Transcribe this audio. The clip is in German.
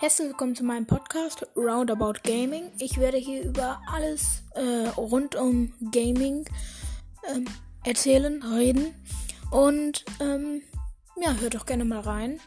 Herzlich willkommen zu meinem Podcast Roundabout Gaming. Ich werde hier über alles äh, rund um Gaming ähm, erzählen, reden. Und ähm, ja, hört doch gerne mal rein.